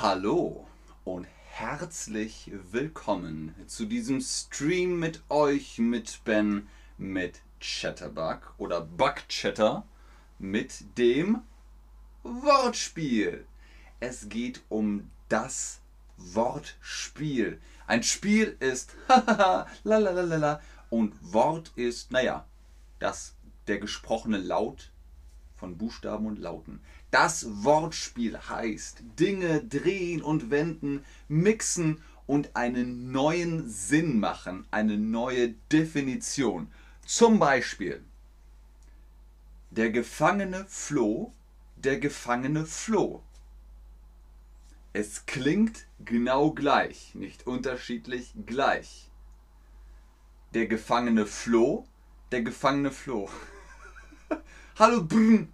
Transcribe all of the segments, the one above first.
Hallo und herzlich willkommen zu diesem Stream mit euch, mit Ben, mit Chatterbug oder Bugchatter, mit dem Wortspiel. Es geht um das Wortspiel. Ein Spiel ist la und Wort ist, naja, das der gesprochene Laut von Buchstaben und Lauten. Das Wortspiel heißt Dinge drehen und wenden, mixen und einen neuen Sinn machen, eine neue Definition. Zum Beispiel, der Gefangene floh, der Gefangene floh. Es klingt genau gleich, nicht unterschiedlich gleich. Der Gefangene floh, der Gefangene floh. Hallo Brn.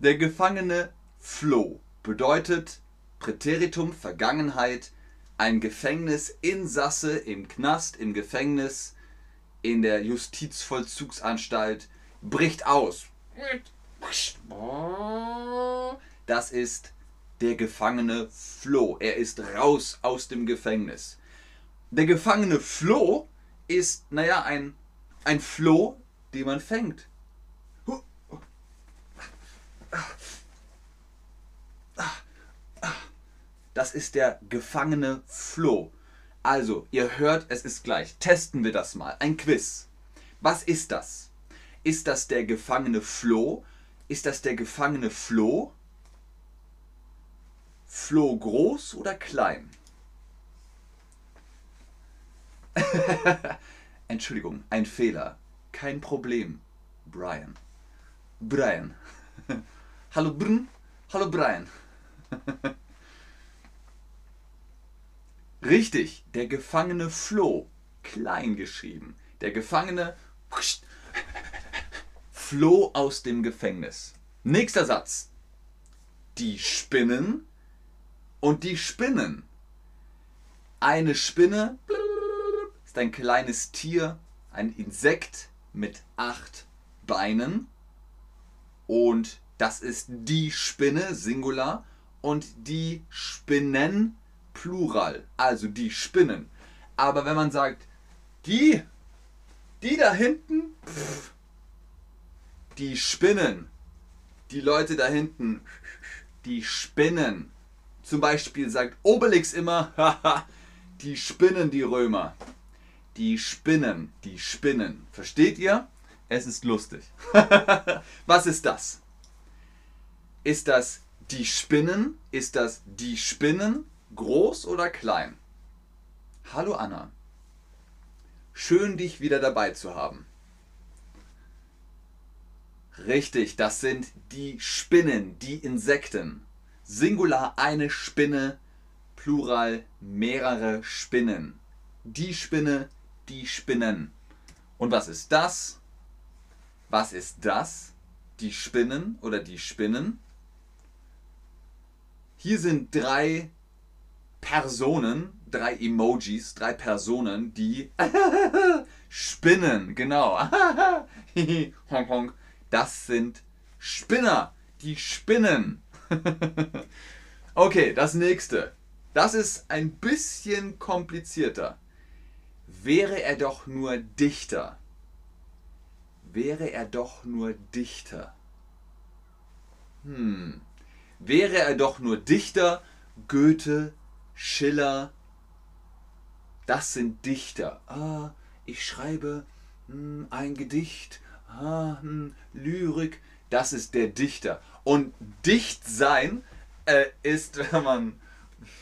Der Gefangene floh bedeutet Präteritum Vergangenheit, ein Gefängnisinsasse im Knast, im Gefängnis, in der Justizvollzugsanstalt bricht aus. Das ist der Gefangene floh. Er ist raus aus dem Gefängnis. Der Gefangene floh ist, naja, ein, ein Floh, den man fängt. Das ist der gefangene Floh. Also, ihr hört, es ist gleich. Testen wir das mal. Ein Quiz. Was ist das? Ist das der gefangene Floh? Ist das der gefangene Floh? Floh groß oder klein? Entschuldigung, ein Fehler. Kein Problem. Brian. Brian. Hallo Brn. Hallo Brian. Richtig, der Gefangene floh. Klein geschrieben. Der Gefangene floh aus dem Gefängnis. Nächster Satz. Die spinnen und die spinnen. Eine Spinne ist ein kleines Tier, ein Insekt mit acht Beinen. Und das ist die Spinne, Singular, und die Spinnen, Plural. Also die Spinnen. Aber wenn man sagt, die, die da hinten, pff, die Spinnen, die Leute da hinten, die Spinnen. Zum Beispiel sagt Obelix immer, haha, die Spinnen, die Römer. Die Spinnen, die Spinnen. Versteht ihr? Es ist lustig. Was ist das? Ist das die Spinnen? Ist das die Spinnen? Groß oder klein? Hallo Anna. Schön dich wieder dabei zu haben. Richtig, das sind die Spinnen, die Insekten. Singular eine Spinne, Plural mehrere Spinnen. Die Spinne, die Spinnen. Und was ist das? Was ist das? Die Spinnen oder die Spinnen? Hier sind drei Personen, drei Emojis, drei Personen, die spinnen. Genau. Das sind Spinner, die spinnen. okay, das nächste. Das ist ein bisschen komplizierter. Wäre er doch nur Dichter. Wäre er doch nur Dichter. Hm. Wäre er doch nur Dichter, Goethe, Schiller. Das sind Dichter. Ah, ich schreibe hm, ein Gedicht ah, hm, Lyrik, das ist der Dichter. Und dicht sein äh, ist, wenn man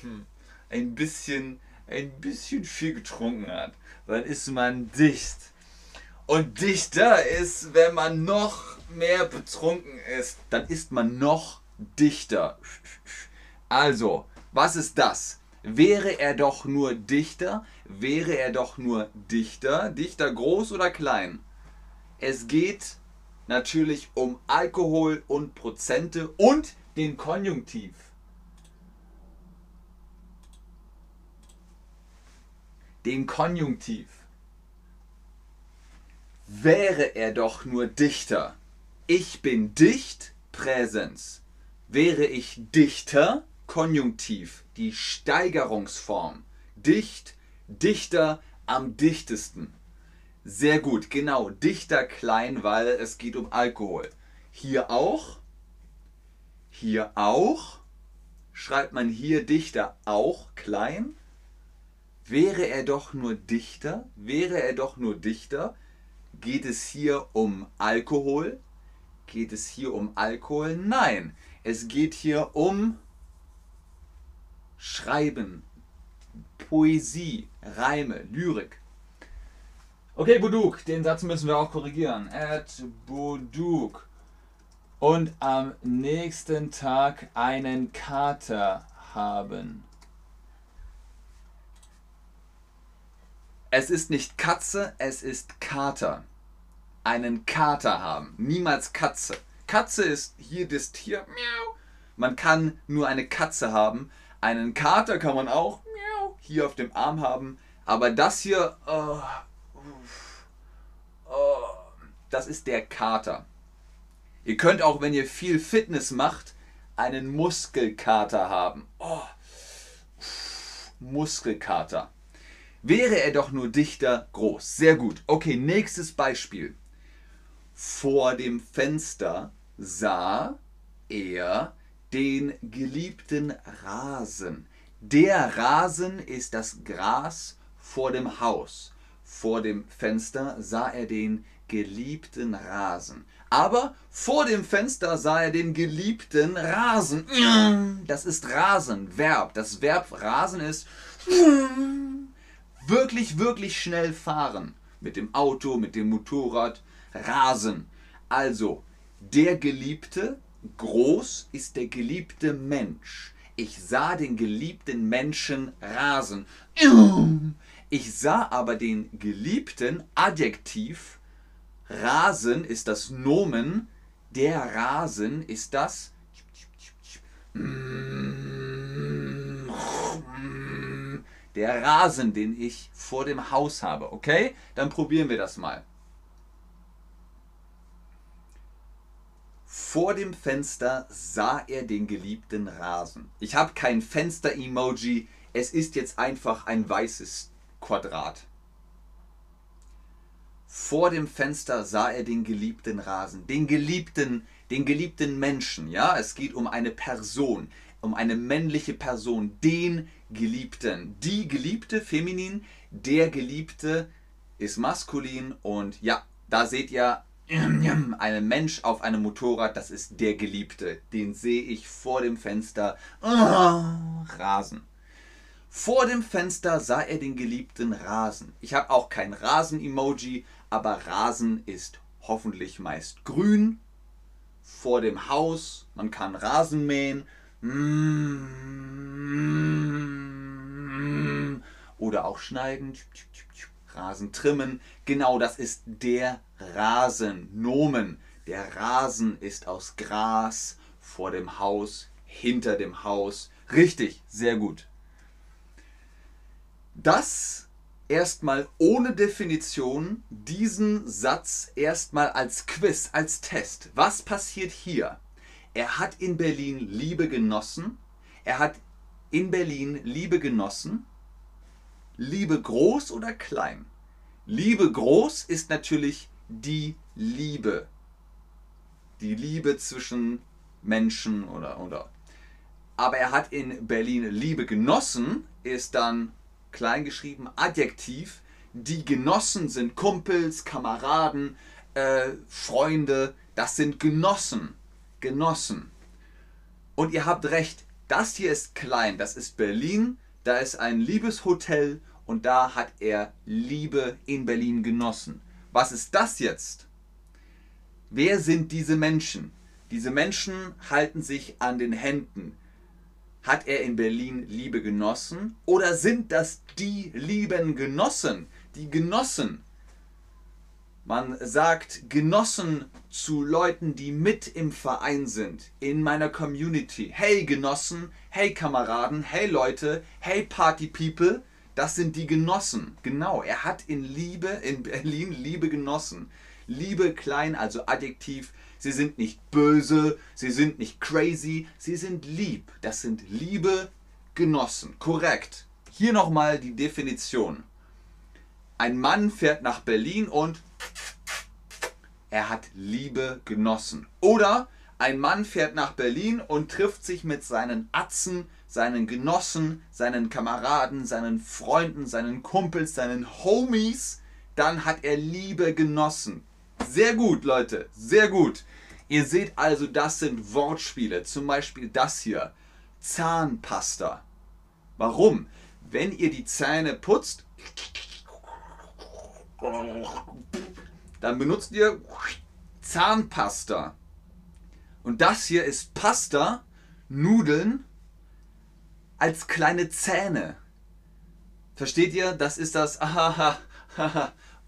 hm, ein bisschen, ein bisschen viel getrunken hat, dann ist man dicht. Und dichter ist, wenn man noch mehr betrunken ist, dann ist man noch dichter. Also, was ist das? Wäre er doch nur Dichter? Wäre er doch nur Dichter? Dichter groß oder klein? Es geht natürlich um Alkohol und Prozente und den Konjunktiv. Den Konjunktiv. Wäre er doch nur Dichter. Ich bin dicht, Präsens. Wäre ich dichter, Konjunktiv, die Steigerungsform. Dicht, dichter, am dichtesten. Sehr gut, genau. Dichter klein, weil es geht um Alkohol. Hier auch. Hier auch. Schreibt man hier dichter auch klein. Wäre er doch nur dichter, wäre er doch nur dichter, geht es hier um Alkohol? Geht es hier um Alkohol? Nein, es geht hier um Schreiben, Poesie, Reime, Lyrik. Okay, Buduk, den Satz müssen wir auch korrigieren. At Buduk. Und am nächsten Tag einen Kater haben. Es ist nicht Katze, es ist Kater. Einen Kater haben. Niemals Katze. Katze ist hier das Tier. Miau. Man kann nur eine Katze haben. Einen Kater kann man auch miau, hier auf dem Arm haben. Aber das hier, oh, oh, das ist der Kater. Ihr könnt auch, wenn ihr viel Fitness macht, einen Muskelkater haben. Oh, Muskelkater. Wäre er doch nur dichter groß. Sehr gut. Okay, nächstes Beispiel. Vor dem Fenster sah er den geliebten Rasen. Der Rasen ist das Gras vor dem Haus. Vor dem Fenster sah er den geliebten Rasen. Aber vor dem Fenster sah er den geliebten Rasen. Das ist Rasen, Verb. Das Verb Rasen ist wirklich, wirklich schnell fahren. Mit dem Auto, mit dem Motorrad. Rasen. Also, der Geliebte, groß ist der geliebte Mensch. Ich sah den geliebten Menschen rasen. Ich sah aber den geliebten Adjektiv. Rasen ist das Nomen. Der Rasen ist das der Rasen, den ich vor dem Haus habe. Okay? Dann probieren wir das mal. Vor dem Fenster sah er den geliebten Rasen. Ich habe kein Fenster-Emoji. Es ist jetzt einfach ein weißes Quadrat. Vor dem Fenster sah er den geliebten Rasen, den geliebten, den geliebten Menschen. Ja, es geht um eine Person, um eine männliche Person, den Geliebten. Die Geliebte, feminin, der Geliebte ist maskulin und ja, da seht ihr ein Mensch auf einem Motorrad, das ist der Geliebte. Den sehe ich vor dem Fenster oh, rasen. Vor dem Fenster sah er den geliebten Rasen. Ich habe auch kein Rasen-Emoji, aber Rasen ist hoffentlich meist grün. Vor dem Haus, man kann Rasen mähen. Oder auch schneiden. Rasen trimmen. Genau das ist der Rasen. Nomen. Der Rasen ist aus Gras vor dem Haus, hinter dem Haus. Richtig, sehr gut. Das erstmal ohne Definition, diesen Satz erstmal als Quiz, als Test. Was passiert hier? Er hat in Berlin Liebe genossen. Er hat in Berlin Liebe genossen. Liebe groß oder klein? Liebe groß ist natürlich die Liebe. Die Liebe zwischen Menschen oder oder. Aber er hat in Berlin Liebe genossen, ist dann kleingeschrieben Adjektiv. Die Genossen sind Kumpels, Kameraden, äh, Freunde. Das sind Genossen. Genossen. Und ihr habt recht, das hier ist klein. Das ist Berlin da ist ein Liebeshotel und da hat er Liebe in Berlin genossen. Was ist das jetzt? Wer sind diese Menschen? Diese Menschen halten sich an den Händen. Hat er in Berlin Liebe genossen? Oder sind das die lieben Genossen? Die Genossen, man sagt Genossen zu Leuten, die mit im Verein sind, in meiner Community. Hey Genossen, hey Kameraden, hey Leute, hey Party People. Das sind die Genossen. Genau, er hat in Liebe, in Berlin Liebe genossen. Liebe klein, also Adjektiv, Sie sind nicht böse, sie sind nicht crazy, sie sind lieb. Das sind liebe Genossen. Korrekt. Hier nochmal die Definition. Ein Mann fährt nach Berlin und er hat Liebe genossen. Oder ein Mann fährt nach Berlin und trifft sich mit seinen Atzen, seinen Genossen, seinen Kameraden, seinen Freunden, seinen Kumpels, seinen Homies. Dann hat er Liebe genossen. Sehr gut, Leute, sehr gut. Ihr seht also, das sind Wortspiele. Zum Beispiel das hier. Zahnpasta. Warum? Wenn ihr die Zähne putzt, dann benutzt ihr Zahnpasta. Und das hier ist Pasta, Nudeln als kleine Zähne. Versteht ihr? Das ist das Ahaha,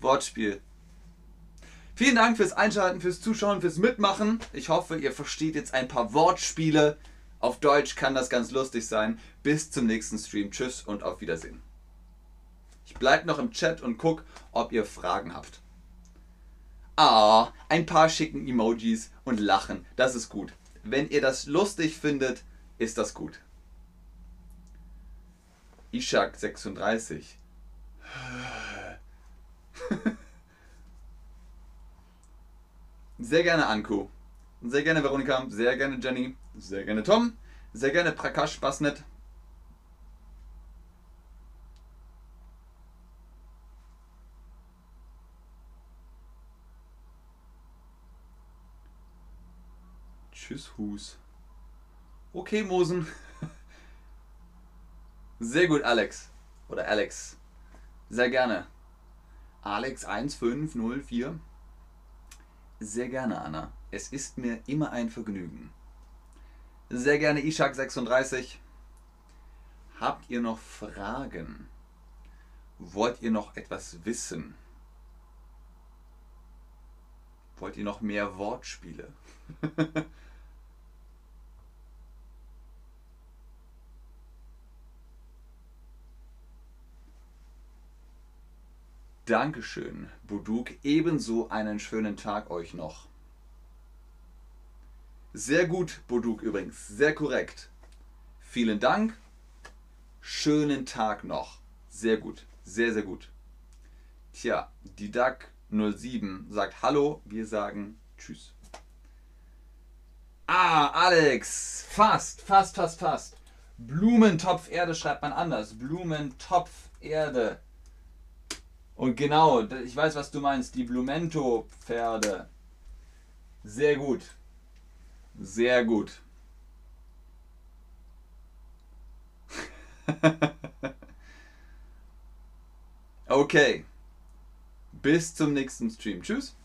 Wortspiel. Vielen Dank fürs Einschalten, fürs Zuschauen, fürs Mitmachen. Ich hoffe, ihr versteht jetzt ein paar Wortspiele. Auf Deutsch kann das ganz lustig sein. Bis zum nächsten Stream. Tschüss und auf Wiedersehen. Ich bleibe noch im Chat und guck, ob ihr Fragen habt. Ah, ein paar schicken Emojis und lachen. Das ist gut. Wenn ihr das lustig findet, ist das gut. Ishak 36. Sehr gerne Anku. Sehr gerne Veronika. Sehr gerne Jenny. Sehr gerne Tom. Sehr gerne Prakash Basnet. Tschüss, Hus. Okay, Mosen. Sehr gut, Alex. Oder Alex. Sehr gerne. Alex 1504. Sehr gerne, Anna. Es ist mir immer ein Vergnügen. Sehr gerne, Ishak36. Habt ihr noch Fragen? Wollt ihr noch etwas wissen? Wollt ihr noch mehr Wortspiele? Dankeschön, Buduk. Ebenso einen schönen Tag euch noch. Sehr gut, Buduk übrigens. Sehr korrekt. Vielen Dank. Schönen Tag noch. Sehr gut. Sehr, sehr gut. Tja, Didak 07 sagt Hallo. Wir sagen Tschüss. Ah, Alex. Fast, fast, fast, fast. Blumentopf Erde schreibt man anders. Blumentopf Erde. Und genau, ich weiß, was du meinst. Die Blumento-Pferde. Sehr gut. Sehr gut. okay. Bis zum nächsten Stream. Tschüss.